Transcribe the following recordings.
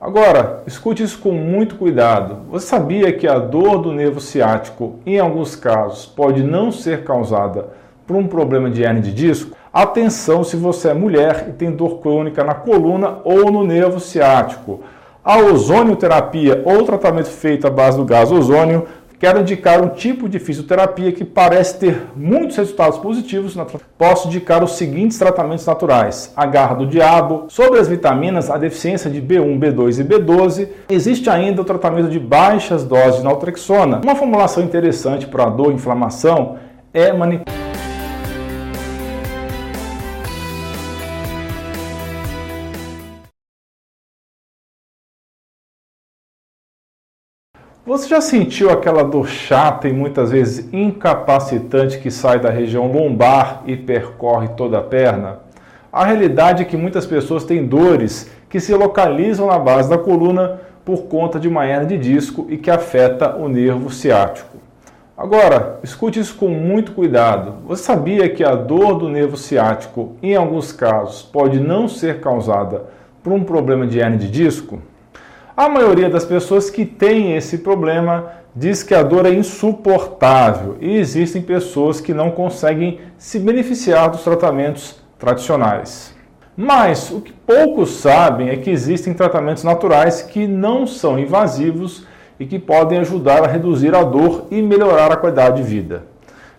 Agora, escute isso com muito cuidado. Você sabia que a dor do nervo ciático, em alguns casos, pode não ser causada por um problema de hernia de disco? Atenção se você é mulher e tem dor crônica na coluna ou no nervo ciático. A ozonioterapia ou tratamento feito à base do gás ozônio quero indicar um tipo de fisioterapia que parece ter muitos resultados positivos. Posso indicar os seguintes tratamentos naturais: a garra do diabo, sobre as vitaminas, a deficiência de B1, B2 e B12. Existe ainda o tratamento de baixas doses de naltrexona. Uma formulação interessante para a dor e inflamação é manipular Você já sentiu aquela dor chata e muitas vezes incapacitante que sai da região lombar e percorre toda a perna? A realidade é que muitas pessoas têm dores que se localizam na base da coluna por conta de uma hernia de disco e que afeta o nervo ciático. Agora, escute isso com muito cuidado. Você sabia que a dor do nervo ciático, em alguns casos, pode não ser causada por um problema de hernia de disco? A maioria das pessoas que tem esse problema diz que a dor é insuportável e existem pessoas que não conseguem se beneficiar dos tratamentos tradicionais. Mas o que poucos sabem é que existem tratamentos naturais que não são invasivos e que podem ajudar a reduzir a dor e melhorar a qualidade de vida.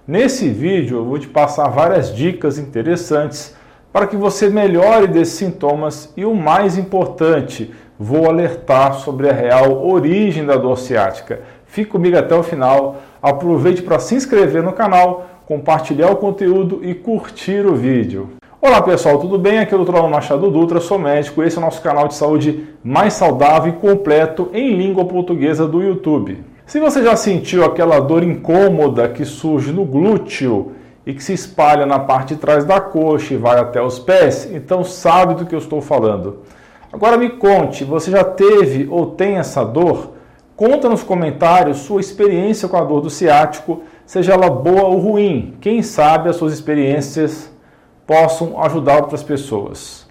Nesse vídeo eu vou te passar várias dicas interessantes para que você melhore desses sintomas e o mais importante, vou alertar sobre a real origem da dor ciática. Fique comigo até o final. Aproveite para se inscrever no canal, compartilhar o conteúdo e curtir o vídeo. Olá pessoal, tudo bem? Aqui é o Dr. Machado Dutra, sou médico. Esse é o nosso canal de saúde mais saudável e completo em língua portuguesa do YouTube. Se você já sentiu aquela dor incômoda que surge no glúteo e que se espalha na parte de trás da coxa e vai até os pés, então sabe do que eu estou falando. Agora me conte, você já teve ou tem essa dor? Conta nos comentários sua experiência com a dor do ciático, seja ela boa ou ruim. Quem sabe as suas experiências possam ajudar outras pessoas.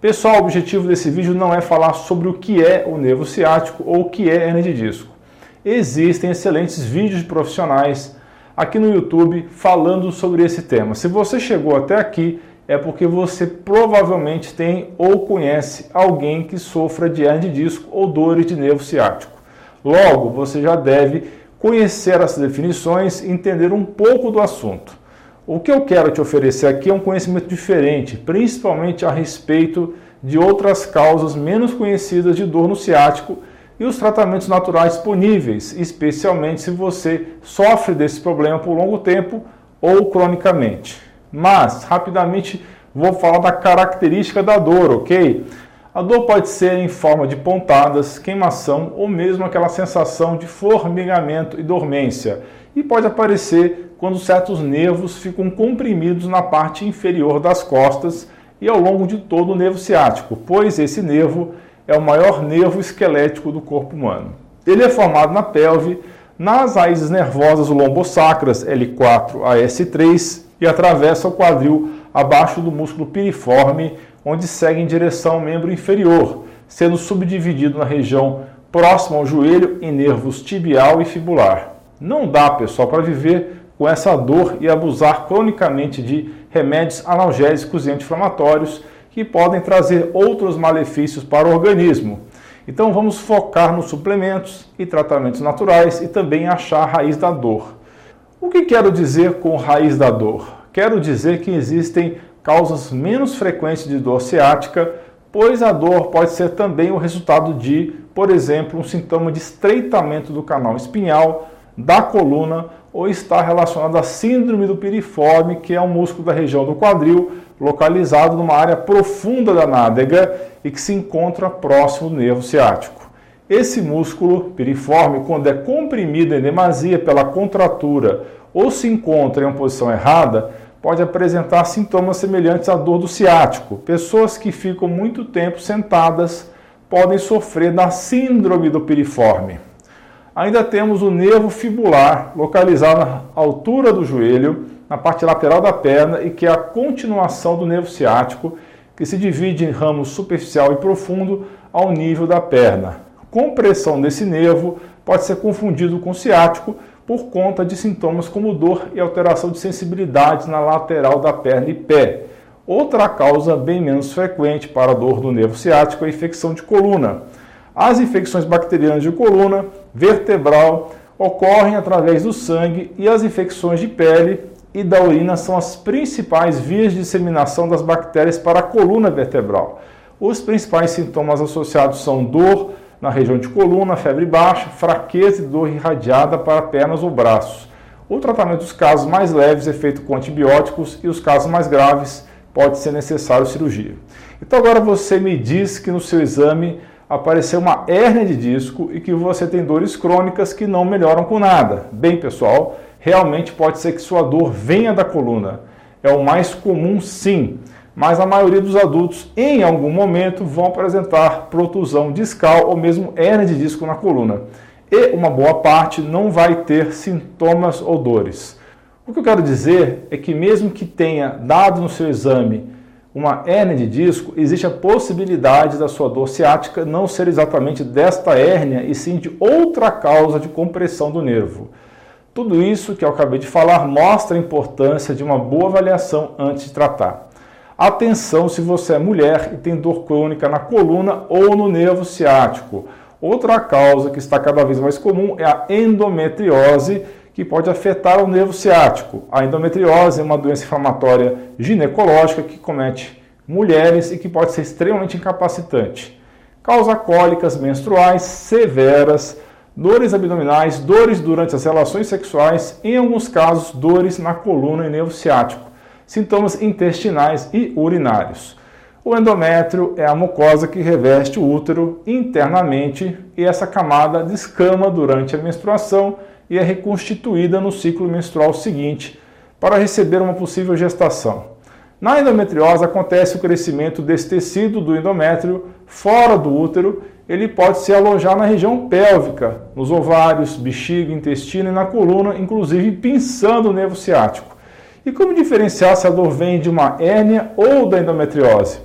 Pessoal, o objetivo desse vídeo não é falar sobre o que é o nervo ciático ou o que é hernia de disco. Existem excelentes vídeos de profissionais aqui no YouTube falando sobre esse tema. Se você chegou até aqui, é porque você provavelmente tem ou conhece alguém que sofra de hernia de disco ou dores de nervo ciático. Logo, você já deve conhecer essas definições e entender um pouco do assunto. O que eu quero te oferecer aqui é um conhecimento diferente, principalmente a respeito de outras causas menos conhecidas de dor no ciático e os tratamentos naturais disponíveis, especialmente se você sofre desse problema por longo tempo ou cronicamente. Mas, rapidamente, vou falar da característica da dor, ok? A dor pode ser em forma de pontadas, queimação ou mesmo aquela sensação de formigamento e dormência. E pode aparecer quando certos nervos ficam comprimidos na parte inferior das costas e ao longo de todo o nervo ciático, pois esse nervo é o maior nervo esquelético do corpo humano. Ele é formado na pelve, nas raízes nervosas lombosacras L4 a S3 e atravessa o quadril abaixo do músculo piriforme, onde segue em direção ao membro inferior, sendo subdividido na região próxima ao joelho em nervos tibial e fibular. Não dá, pessoal, para viver com essa dor e abusar cronicamente de remédios analgésicos e anti-inflamatórios que podem trazer outros malefícios para o organismo. Então vamos focar nos suplementos e tratamentos naturais e também achar a raiz da dor. O que quero dizer com raiz da dor? Quero dizer que existem causas menos frequentes de dor ciática, pois a dor pode ser também o resultado de, por exemplo, um sintoma de estreitamento do canal espinhal, da coluna ou está relacionado à síndrome do piriforme, que é um músculo da região do quadril, localizado numa área profunda da nádega e que se encontra próximo do nervo ciático. Esse músculo piriforme, quando é comprimido em demasia pela contratura ou se encontra em uma posição errada, pode apresentar sintomas semelhantes à dor do ciático. Pessoas que ficam muito tempo sentadas podem sofrer da síndrome do piriforme. Ainda temos o nervo fibular, localizado na altura do joelho, na parte lateral da perna e que é a continuação do nervo ciático, que se divide em ramo superficial e profundo, ao nível da perna. Compressão desse nervo pode ser confundido com ciático por conta de sintomas como dor e alteração de sensibilidade na lateral da perna e pé. Outra causa bem menos frequente para a dor do nervo ciático é a infecção de coluna. As infecções bacterianas de coluna vertebral ocorrem através do sangue e as infecções de pele e da urina são as principais vias de disseminação das bactérias para a coluna vertebral. Os principais sintomas associados são dor na região de coluna, febre baixa, fraqueza e dor irradiada para pernas ou braços. O tratamento dos casos mais leves é feito com antibióticos e os casos mais graves pode ser necessário cirurgia. Então agora você me diz que no seu exame apareceu uma hérnia de disco e que você tem dores crônicas que não melhoram com nada. Bem, pessoal, realmente pode ser que sua dor venha da coluna. É o mais comum, sim, mas a maioria dos adultos, em algum momento, vão apresentar protusão discal ou mesmo hérnia de disco na coluna. E uma boa parte não vai ter sintomas ou dores. O que eu quero dizer é que, mesmo que tenha dado no seu exame uma hérnia de disco, existe a possibilidade da sua dor ciática não ser exatamente desta hérnia e sim de outra causa de compressão do nervo. Tudo isso que eu acabei de falar mostra a importância de uma boa avaliação antes de tratar. Atenção se você é mulher e tem dor crônica na coluna ou no nervo ciático. Outra causa que está cada vez mais comum é a endometriose que pode afetar o nervo ciático. A endometriose é uma doença inflamatória ginecológica que comete mulheres e que pode ser extremamente incapacitante. Causa cólicas menstruais severas, dores abdominais, dores durante as relações sexuais, em alguns casos, dores na coluna e nervo ciático, sintomas intestinais e urinários. O endométrio é a mucosa que reveste o útero internamente e essa camada descama durante a menstruação e é reconstituída no ciclo menstrual seguinte para receber uma possível gestação. Na endometriose acontece o crescimento desse tecido do endométrio fora do útero, ele pode se alojar na região pélvica, nos ovários, bexiga, intestino e na coluna, inclusive pinçando o nervo ciático. E como diferenciar se a dor vem de uma hérnia ou da endometriose?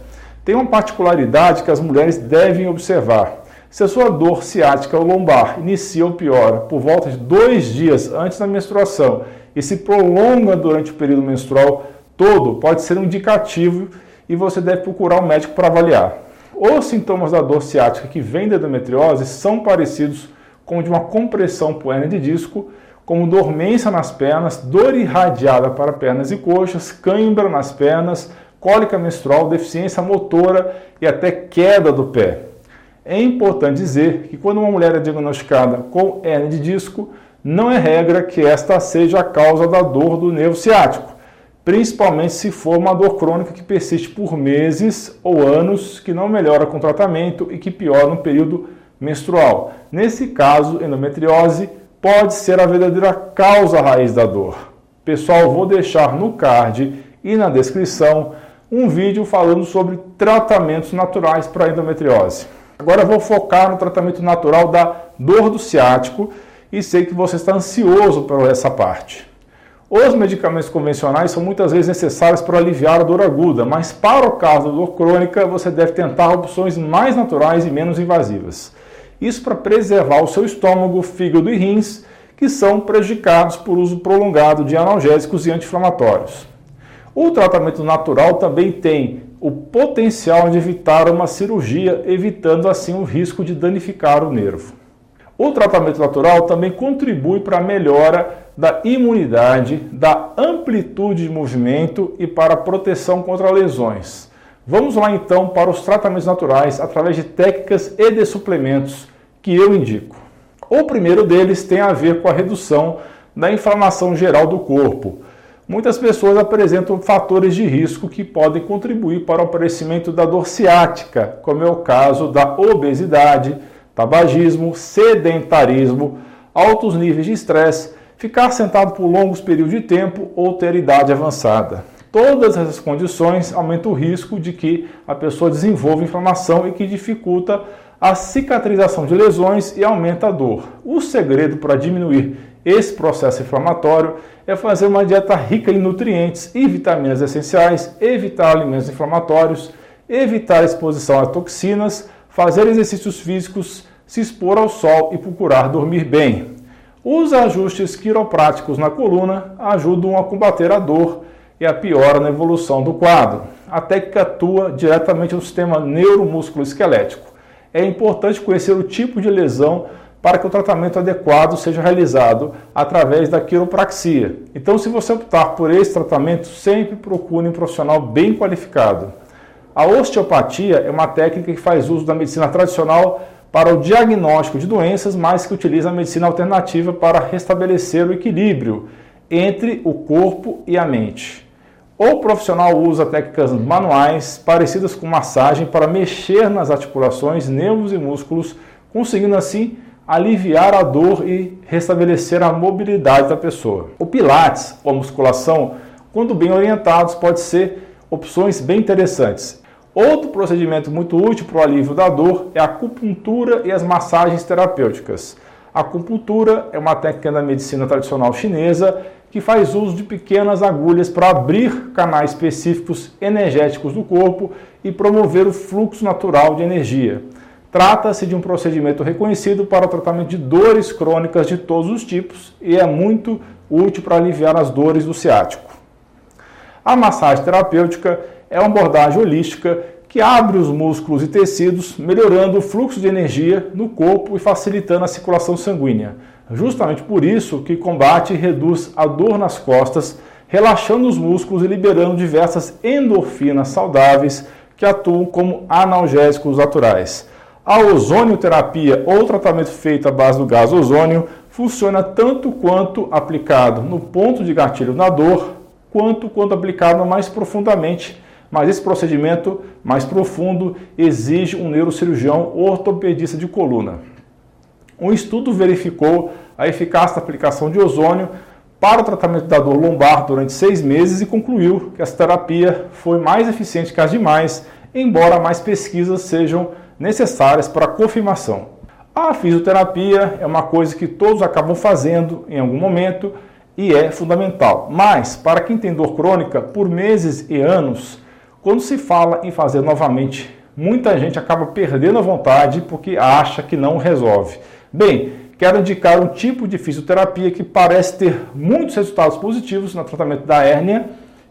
Tem uma particularidade que as mulheres devem observar. Se a sua dor ciática ou lombar inicia ou piora por volta de dois dias antes da menstruação e se prolonga durante o período menstrual todo, pode ser um indicativo e você deve procurar um médico para avaliar. Os sintomas da dor ciática que vem da endometriose são parecidos com de uma compressão por hernia de disco, como dormência nas pernas, dor irradiada para pernas e coxas, cãibra nas pernas, cólica menstrual, deficiência motora e até queda do pé. É importante dizer que quando uma mulher é diagnosticada com hernia de disco, não é regra que esta seja a causa da dor do nervo ciático, principalmente se for uma dor crônica que persiste por meses ou anos, que não melhora com tratamento e que piora no período menstrual. Nesse caso, endometriose pode ser a verdadeira causa raiz da dor. Pessoal, vou deixar no card e na descrição um vídeo falando sobre tratamentos naturais para endometriose. Agora vou focar no tratamento natural da dor do ciático e sei que você está ansioso por essa parte. Os medicamentos convencionais são muitas vezes necessários para aliviar a dor aguda, mas para o caso da dor crônica você deve tentar opções mais naturais e menos invasivas. Isso para preservar o seu estômago, fígado e rins, que são prejudicados por uso prolongado de analgésicos e anti-inflamatórios. O tratamento natural também tem o potencial de evitar uma cirurgia, evitando assim o risco de danificar o nervo. O tratamento natural também contribui para a melhora da imunidade, da amplitude de movimento e para a proteção contra lesões. Vamos lá então para os tratamentos naturais através de técnicas e de suplementos que eu indico. O primeiro deles tem a ver com a redução da inflamação geral do corpo muitas pessoas apresentam fatores de risco que podem contribuir para o aparecimento da dor ciática, como é o caso da obesidade, tabagismo, sedentarismo, altos níveis de estresse, ficar sentado por longos períodos de tempo ou ter idade avançada. Todas essas condições aumentam o risco de que a pessoa desenvolva inflamação e que dificulta a cicatrização de lesões e aumenta a dor. O segredo para diminuir esse processo inflamatório é fazer uma dieta rica em nutrientes e vitaminas essenciais, evitar alimentos inflamatórios, evitar exposição a toxinas, fazer exercícios físicos, se expor ao sol e procurar dormir bem. Os ajustes quiropráticos na coluna ajudam a combater a dor e a piora na evolução do quadro. A técnica atua diretamente no sistema neuromusculoesquelético. É importante conhecer o tipo de lesão para que o tratamento adequado seja realizado através da quiropraxia. Então, se você optar por esse tratamento, sempre procure um profissional bem qualificado. A osteopatia é uma técnica que faz uso da medicina tradicional para o diagnóstico de doenças, mas que utiliza a medicina alternativa para restabelecer o equilíbrio entre o corpo e a mente. O profissional usa técnicas manuais parecidas com massagem para mexer nas articulações, nervos e músculos, conseguindo assim aliviar a dor e restabelecer a mobilidade da pessoa. O Pilates ou a musculação, quando bem orientados, pode ser opções bem interessantes. Outro procedimento muito útil para o alívio da dor é a acupuntura e as massagens terapêuticas. A acupuntura é uma técnica da medicina tradicional chinesa que faz uso de pequenas agulhas para abrir canais específicos energéticos do corpo e promover o fluxo natural de energia. Trata-se de um procedimento reconhecido para o tratamento de dores crônicas de todos os tipos e é muito útil para aliviar as dores do ciático. A massagem terapêutica é uma abordagem holística que abre os músculos e tecidos, melhorando o fluxo de energia no corpo e facilitando a circulação sanguínea. Justamente por isso que combate e reduz a dor nas costas, relaxando os músculos e liberando diversas endorfinas saudáveis que atuam como analgésicos naturais. A ozonioterapia ou tratamento feito à base do gás ozônio funciona tanto quanto aplicado no ponto de gatilho na dor, quanto quando aplicado mais profundamente. Mas esse procedimento mais profundo exige um neurocirurgião ortopedista de coluna. Um estudo verificou a eficácia da aplicação de ozônio para o tratamento da dor lombar durante seis meses e concluiu que essa terapia foi mais eficiente que as demais, embora mais pesquisas sejam necessárias para a confirmação. A fisioterapia é uma coisa que todos acabam fazendo em algum momento e é fundamental. Mas, para quem tem dor crônica por meses e anos, quando se fala em fazer novamente, muita gente acaba perdendo a vontade porque acha que não resolve. Bem, quero indicar um tipo de fisioterapia que parece ter muitos resultados positivos no tratamento da hérnia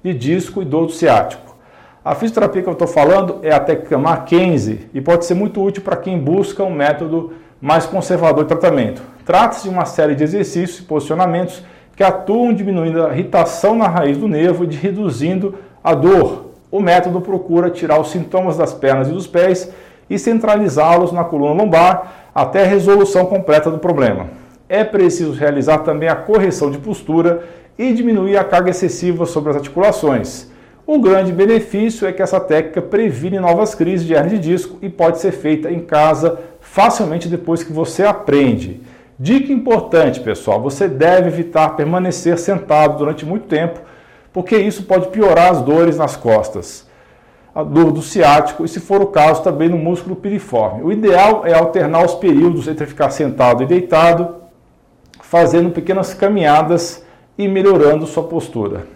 de disco e dor do ciático. A fisioterapia que eu estou falando é a técnica Mackenzie e pode ser muito útil para quem busca um método mais conservador de tratamento. Trata-se de uma série de exercícios e posicionamentos que atuam diminuindo a irritação na raiz do nervo e reduzindo a dor. O método procura tirar os sintomas das pernas e dos pés e centralizá-los na coluna lombar até a resolução completa do problema. É preciso realizar também a correção de postura e diminuir a carga excessiva sobre as articulações. O grande benefício é que essa técnica previne novas crises de hernia de disco e pode ser feita em casa facilmente depois que você aprende. Dica importante, pessoal: você deve evitar permanecer sentado durante muito tempo, porque isso pode piorar as dores nas costas, a dor do ciático e, se for o caso, também no músculo piriforme. O ideal é alternar os períodos entre ficar sentado e deitado, fazendo pequenas caminhadas e melhorando sua postura.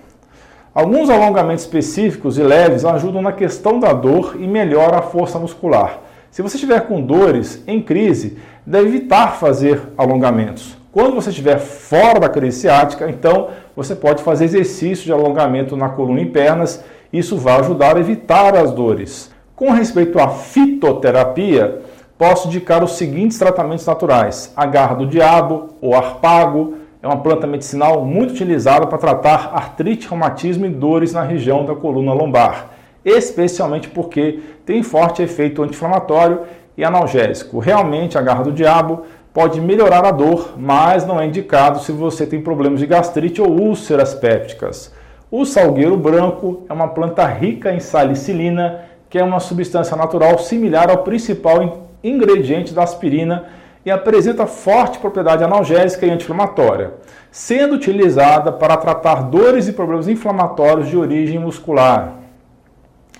Alguns alongamentos específicos e leves ajudam na questão da dor e melhoram a força muscular. Se você estiver com dores em crise, deve evitar fazer alongamentos. Quando você estiver fora da crise ciática, então você pode fazer exercício de alongamento na coluna e pernas. Isso vai ajudar a evitar as dores. Com respeito à fitoterapia, posso indicar os seguintes tratamentos naturais: a garra do diabo, o arpago, é uma planta medicinal muito utilizada para tratar artrite, reumatismo e dores na região da coluna lombar, especialmente porque tem forte efeito anti-inflamatório e analgésico. Realmente, a garra do diabo pode melhorar a dor, mas não é indicado se você tem problemas de gastrite ou úlceras pépticas. O salgueiro branco é uma planta rica em salicilina, que é uma substância natural similar ao principal ingrediente da aspirina e apresenta forte propriedade analgésica e anti-inflamatória, sendo utilizada para tratar dores e problemas inflamatórios de origem muscular.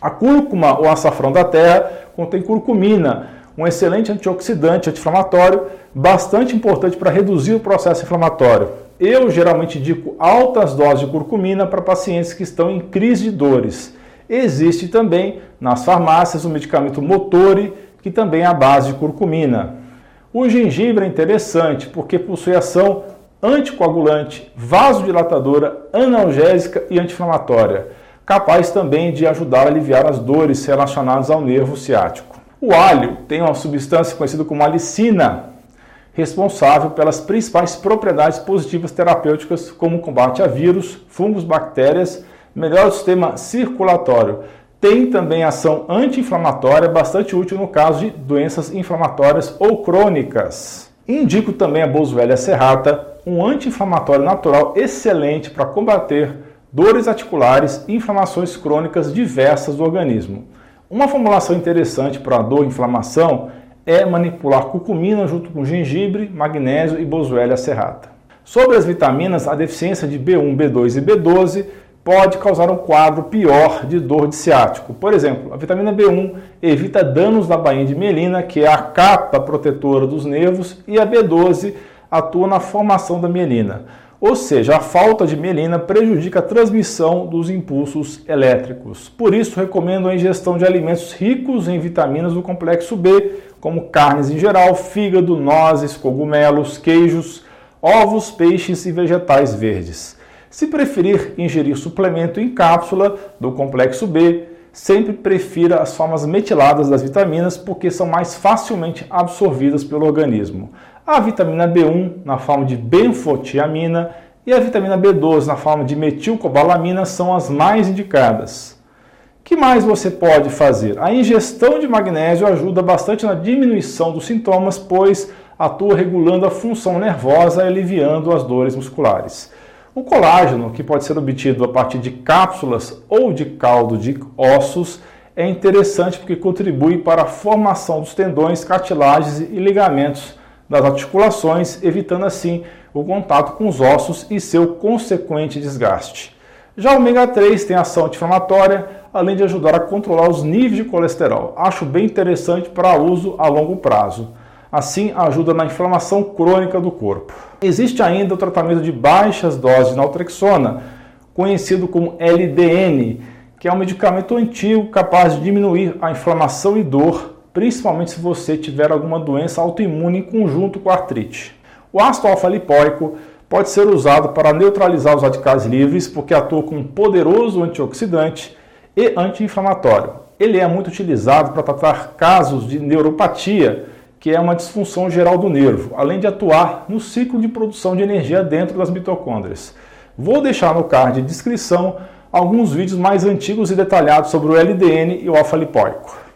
A cúrcuma ou açafrão da terra contém curcumina, um excelente antioxidante anti-inflamatório, bastante importante para reduzir o processo inflamatório. Eu geralmente indico altas doses de curcumina para pacientes que estão em crise de dores. Existe também nas farmácias o medicamento Motori, que também é a base de curcumina. O gengibre é interessante porque possui ação anticoagulante, vasodilatadora, analgésica e anti-inflamatória, capaz também de ajudar a aliviar as dores relacionadas ao nervo ciático. O alho tem uma substância conhecida como alicina, responsável pelas principais propriedades positivas terapêuticas, como combate a vírus, fungos, bactérias, melhora o sistema circulatório. Tem também ação anti-inflamatória bastante útil no caso de doenças inflamatórias ou crônicas. Indico também a boswellia serrata, um anti-inflamatório natural excelente para combater dores articulares e inflamações crônicas diversas do organismo. Uma formulação interessante para dor e inflamação é manipular curcumina junto com gengibre, magnésio e boswellia serrata. Sobre as vitaminas, a deficiência de B1, B2 e B12 pode causar um quadro pior de dor de ciático. Por exemplo, a vitamina B1 evita danos da bainha de mielina, que é a capa protetora dos nervos, e a B12 atua na formação da mielina. Ou seja, a falta de mielina prejudica a transmissão dos impulsos elétricos. Por isso, recomendo a ingestão de alimentos ricos em vitaminas do complexo B, como carnes em geral, fígado, nozes, cogumelos, queijos, ovos, peixes e vegetais verdes. Se preferir ingerir suplemento em cápsula do complexo B, sempre prefira as formas metiladas das vitaminas porque são mais facilmente absorvidas pelo organismo a vitamina B1 na forma de benfotiamina e a vitamina B12 na forma de metilcobalamina são as mais indicadas. Que mais você pode fazer? A ingestão de magnésio ajuda bastante na diminuição dos sintomas, pois atua regulando a função nervosa e aliviando as dores musculares. O colágeno, que pode ser obtido a partir de cápsulas ou de caldo de ossos, é interessante porque contribui para a formação dos tendões, cartilagens e ligamentos das articulações, evitando assim o contato com os ossos e seu consequente desgaste. Já o ômega 3 tem ação anti-inflamatória, além de ajudar a controlar os níveis de colesterol. Acho bem interessante para uso a longo prazo. Assim, ajuda na inflamação crônica do corpo. Existe ainda o tratamento de baixas doses de naltrexona, conhecido como LDN, que é um medicamento antigo capaz de diminuir a inflamação e dor principalmente se você tiver alguma doença autoimune em conjunto com artrite. O ácido alfa-lipóico pode ser usado para neutralizar os radicais livres porque atua como um poderoso antioxidante e anti-inflamatório. Ele é muito utilizado para tratar casos de neuropatia, que é uma disfunção geral do nervo, além de atuar no ciclo de produção de energia dentro das mitocôndrias. Vou deixar no card de descrição alguns vídeos mais antigos e detalhados sobre o LDN e o alfa-lipóico.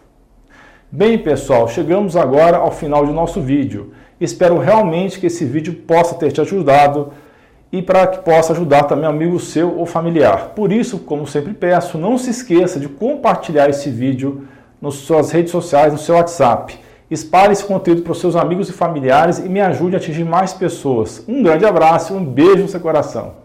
Bem, pessoal, chegamos agora ao final de nosso vídeo. Espero realmente que esse vídeo possa ter te ajudado e para que possa ajudar também amigo seu ou familiar. Por isso, como sempre peço, não se esqueça de compartilhar esse vídeo nas suas redes sociais, no seu WhatsApp. Espalhe esse conteúdo para os seus amigos e familiares e me ajude a atingir mais pessoas. Um grande abraço um beijo no seu coração.